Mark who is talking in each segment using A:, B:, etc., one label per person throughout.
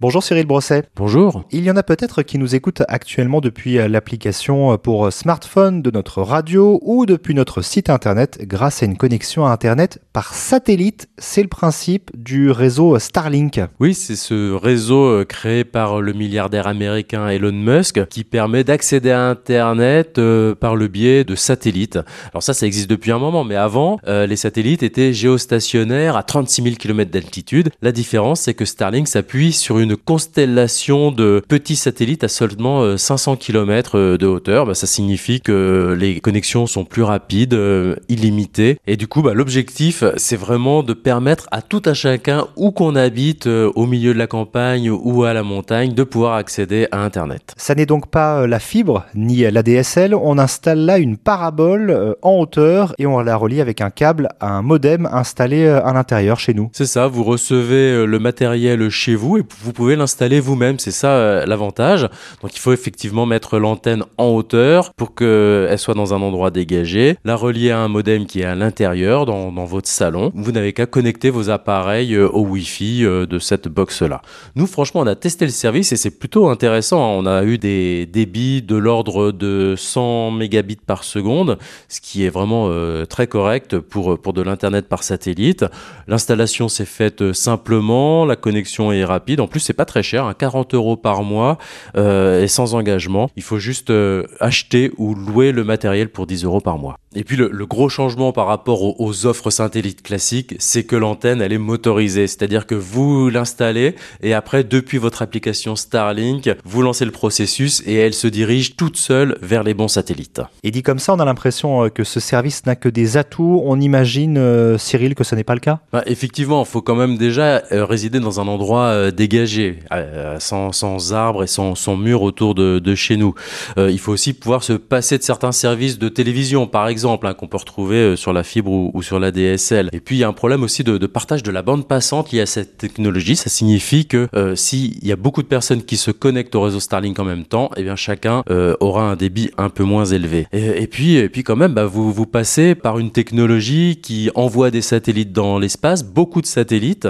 A: Bonjour Cyril Brosset.
B: Bonjour.
A: Il y en a peut-être qui nous écoutent actuellement depuis euh, l'application euh, pour smartphone de notre radio ou depuis notre site internet grâce à une connexion à internet par satellite. C'est le principe du réseau Starlink.
B: Oui, c'est ce réseau euh, créé par le milliardaire américain Elon Musk qui permet d'accéder à internet par le biais de satellites. Alors ça, ça existe depuis un moment, mais avant, les satellites étaient géostationnaires à 36 000 km d'altitude. La différence, c'est que Starlink s'appuie sur une une constellation de petits satellites à seulement 500 euh, km euh, de hauteur. Bah, ça signifie que les connexions sont plus rapides, euh, illimitées. Et du coup, bah, l'objectif, c'est vraiment de permettre à tout un chacun, où qu'on habite, au milieu de la campagne ou à la montagne, de pouvoir accéder à Internet.
A: Ça n'est donc pas la fibre ni la DSL. On installe là une parabole en hauteur et on la relie avec un câble à un modem installé à l'intérieur chez nous.
B: C'est ça, vous recevez le matériel chez vous et vous pouvez l'installer vous-même, c'est ça euh, l'avantage. Donc il faut effectivement mettre l'antenne en hauteur pour qu'elle soit dans un endroit dégagé, la relier à un modem qui est à l'intérieur dans, votre salon. Vous n'avez qu'à connecter vos appareils euh, au Wi-Fi euh, de cette box-là. Nous franchement on a testé le service et c'est plutôt intéressant. Hein. On a eu des débits de l'ordre de 100 mégabits par seconde, ce qui est vraiment très correct pour, pour de l'internet par satellite. L'installation s'est faite simplement, la connexion est rapide. En plus c'est pas très cher, 40 hein, euros par mois euh, et sans engagement. Il faut juste euh, acheter ou louer le matériel pour 10 euros par mois. Et puis le, gros changement par rapport aux, offres satellites classiques, c'est que l'antenne elle est motorisée, c'est-à-dire que vous l'installez et après depuis votre application Starlink, vous lancez le processus et elle se dirige toute seule vers les bons satellites.
A: Et dit comme ça, on a l'impression euh, que ce service n'a que des atouts. On imagine, Cyril, que ce n'est pas le cas?
B: Bah, Effectivement, il faut quand même déjà résider dans un endroit dégagé euh, sans, arbres et sans, sans murs autour de, chez nous. Euh, il faut aussi pouvoir se passer de certains services de télévision, par exemple, hein, qu'on peut retrouver euh, sur la fibre ou, sur la DSL. Et puis, il y a un problème aussi de, partage de la bande passante lié à cette technologie. Ça signifie que s'il y a beaucoup de personnes qui se connectent au réseau Starlink en même temps, eh bien, chacun aura un débit un peu moins élevé. Et, puis, et puis, quand même, bah, vous, vous passez par une technologie qui envoie des satellites dans l'espace, beaucoup de satellites,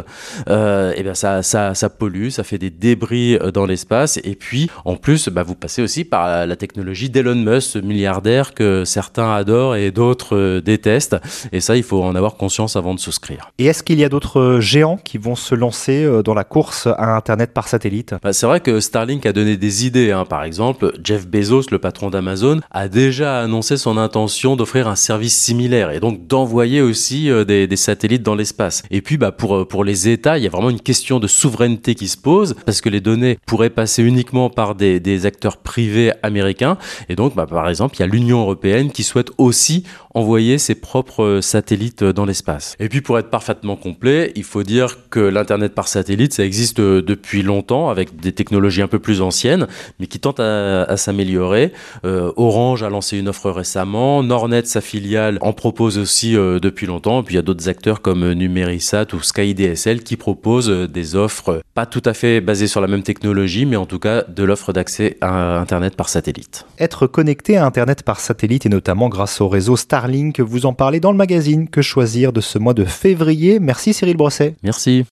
B: et bien, ça, ça, ça pollue, ça fait des débris euh, dans l'espace. Et puis, en plus, bah, vous passez aussi par la technologie d'Elon Musk, milliardaire que certains adorent d'autres euh, détestent. Et ça, il faut en avoir conscience avant de souscrire.
A: Et est-ce qu'il y a d'autres euh, géants qui vont se lancer dans la course à Internet par satellite?
B: Bah, C'est vrai que Starlink a donné des idées. Hein. Par exemple, Jeff Bezos, le patron d'Amazon, a déjà annoncé son intention d'offrir un service similaire et donc d'envoyer aussi des, des, satellites dans l'espace. Et puis, bah, pour, pour les États, il y a vraiment une question de souveraineté qui se pose parce que les données pourraient passer uniquement par des, des acteurs privés américains. Et donc, bah, par exemple, il y a l'Union européenne qui souhaite aussi ici envoyer ses propres satellites dans l'espace. Et puis, pour être parfaitement complet, il faut dire que l'Internet par satellite, ça existe depuis longtemps avec des technologies un peu plus anciennes, mais qui tentent à, à s'améliorer. Euh, Orange a lancé une offre récemment. Nornet, sa filiale, en propose aussi euh, depuis longtemps. Et puis, il y a d'autres acteurs comme Numérisat ou SkyDSL qui proposent des offres pas tout à fait basées sur la même technologie, mais en tout cas de l'offre d'accès à Internet par satellite.
A: Être connecté à Internet par satellite et notamment grâce au réseau Starlink, vous en parlez dans le magazine Que choisir de ce mois de février? Merci Cyril Brosset.
B: Merci.